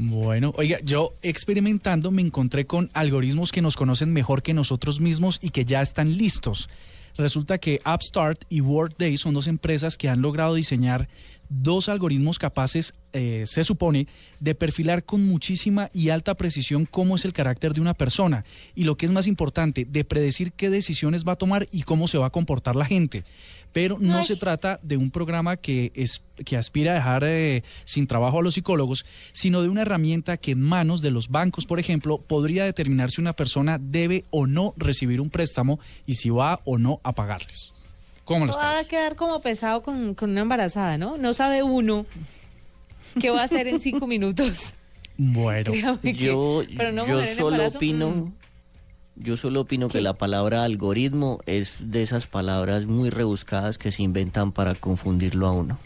Bueno, oiga, yo experimentando me encontré con algoritmos que nos conocen mejor que nosotros mismos y que ya están listos. Resulta que Upstart y Workday son dos empresas que han logrado diseñar dos algoritmos capaces, eh, se supone, de perfilar con muchísima y alta precisión cómo es el carácter de una persona y lo que es más importante, de predecir qué decisiones va a tomar y cómo se va a comportar la gente. Pero no se trata de un programa que, es, que aspira a dejar eh, sin trabajo a los psicólogos, sino de una herramienta que en manos de los bancos, por ejemplo, podría determinar si una persona debe o no recibir un préstamo y si va o no a pagarles. ¿Cómo Va a quedar como pesado con, una embarazada, ¿no? No sabe uno qué va a hacer en cinco minutos. Bueno, yo, yo solo opino, mm. yo solo opino que la palabra algoritmo es de esas palabras muy rebuscadas que se inventan para confundirlo a uno.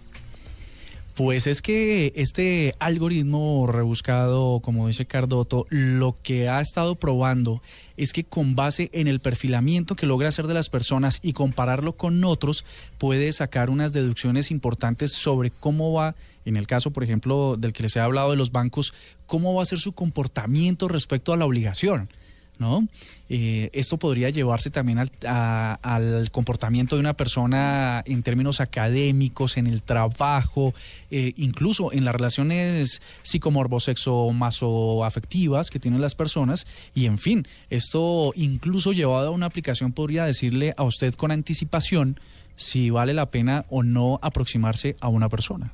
Pues es que este algoritmo rebuscado, como dice Cardoto, lo que ha estado probando es que con base en el perfilamiento que logra hacer de las personas y compararlo con otros, puede sacar unas deducciones importantes sobre cómo va, en el caso, por ejemplo, del que les he hablado de los bancos, cómo va a ser su comportamiento respecto a la obligación. ¿No? Eh, esto podría llevarse también al, comportamiento de una persona en términos académicos, en el trabajo, eh, incluso en las relaciones psicomorbosexo-masoafectivas que tienen las personas. Y en fin, esto incluso llevado a una aplicación podría decirle a usted con anticipación si vale la pena o no aproximarse a una persona.